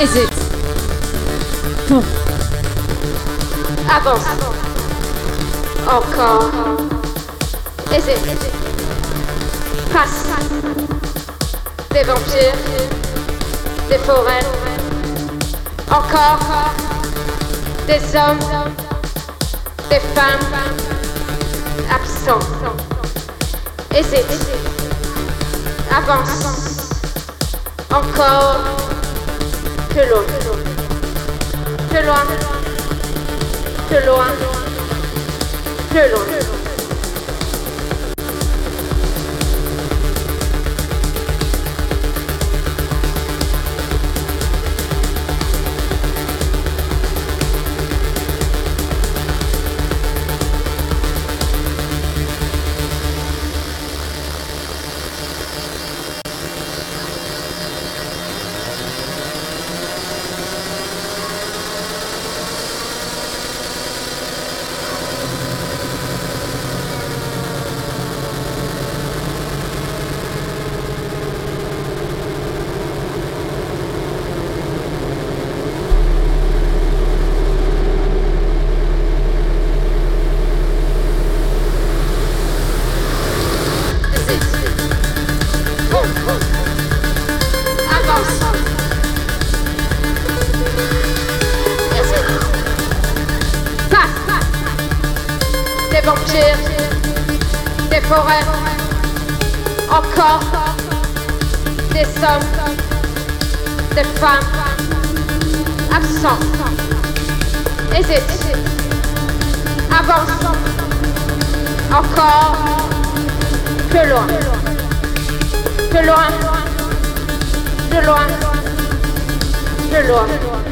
Hésite. Avance. Encore. Hésite. Passe. Des vampires. Des forêts. Encore. Des hommes. Des femmes. Absents. Hésite. Avance. Encore. 这种这种这种这种这种这种。avance encore plus loin, plus loin, plus loin, plus loin. Plus loin.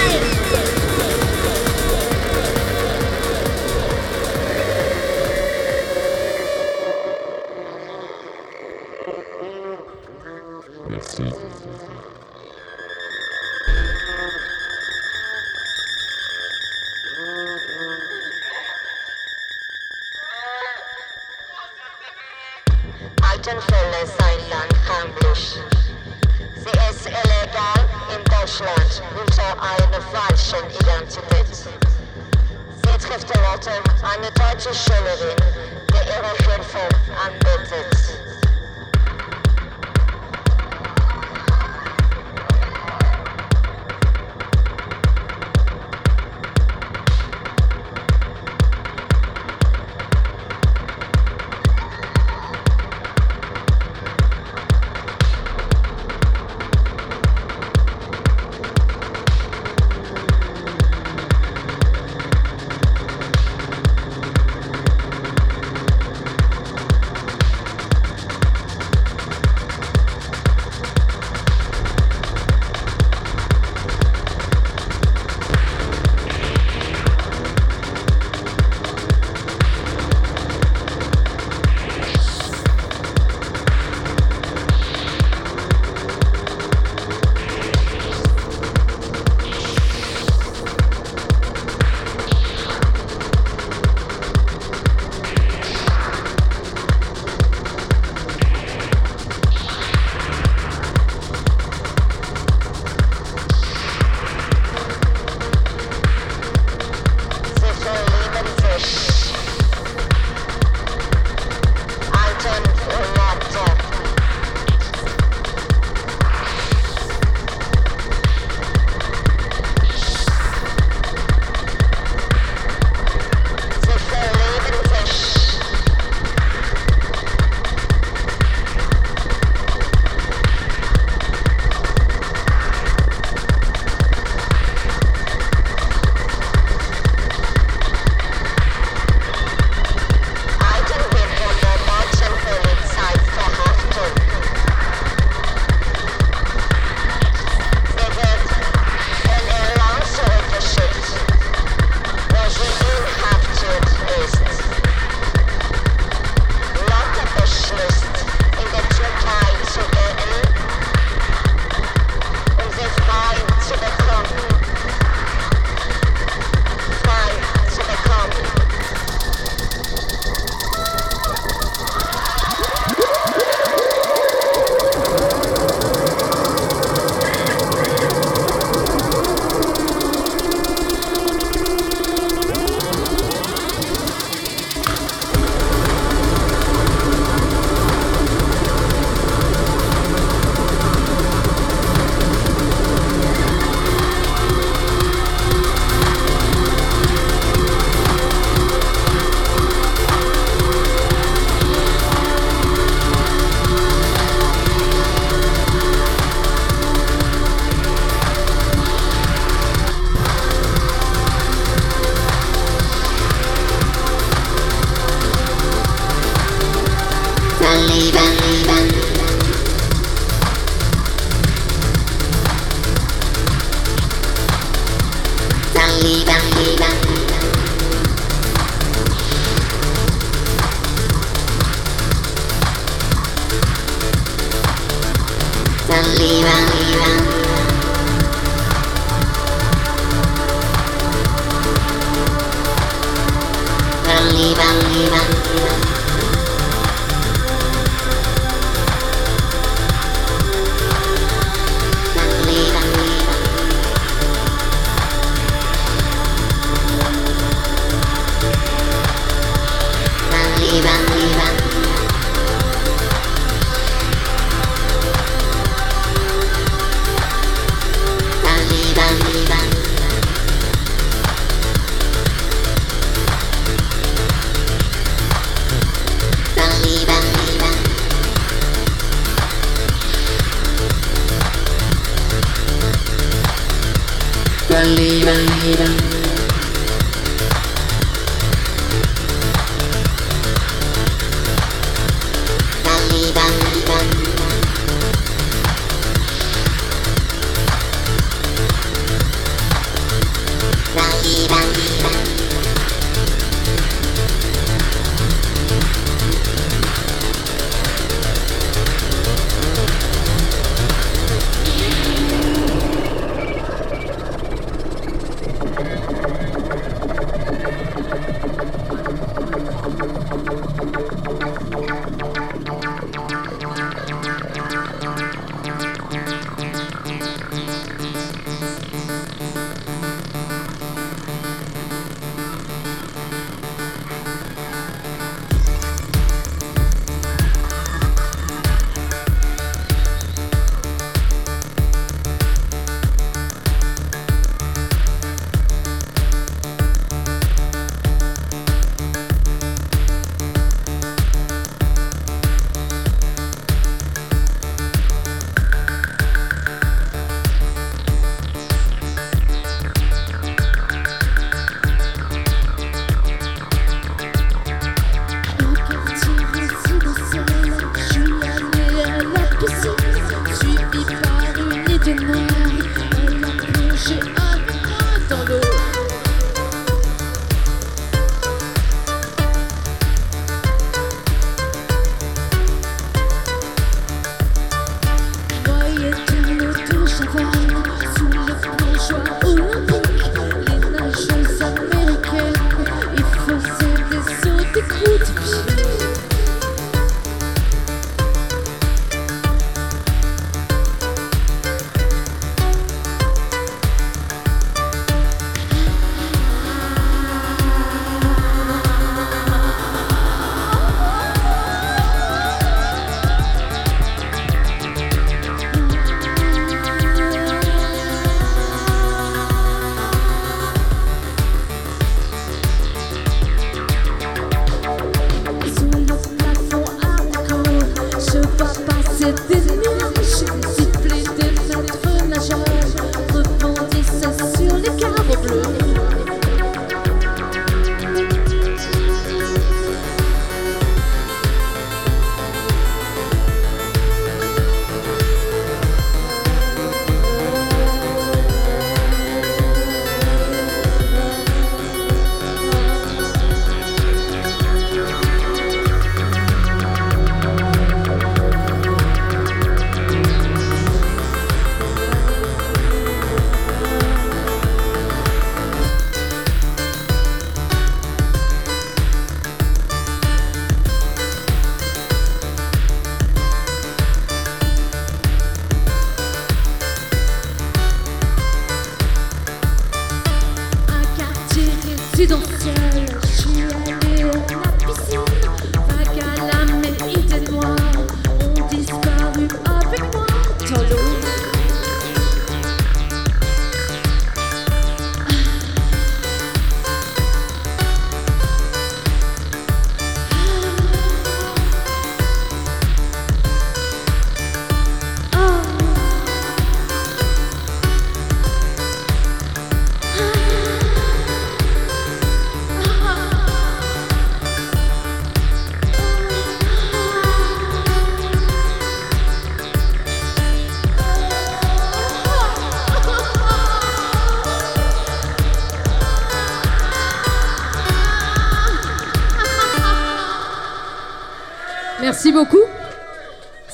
Archie Sullivan, the inner dreadful and better.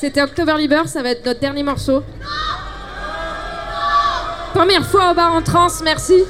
C'était October Liber, ça va être notre dernier morceau. Première fois au bar en trance, merci.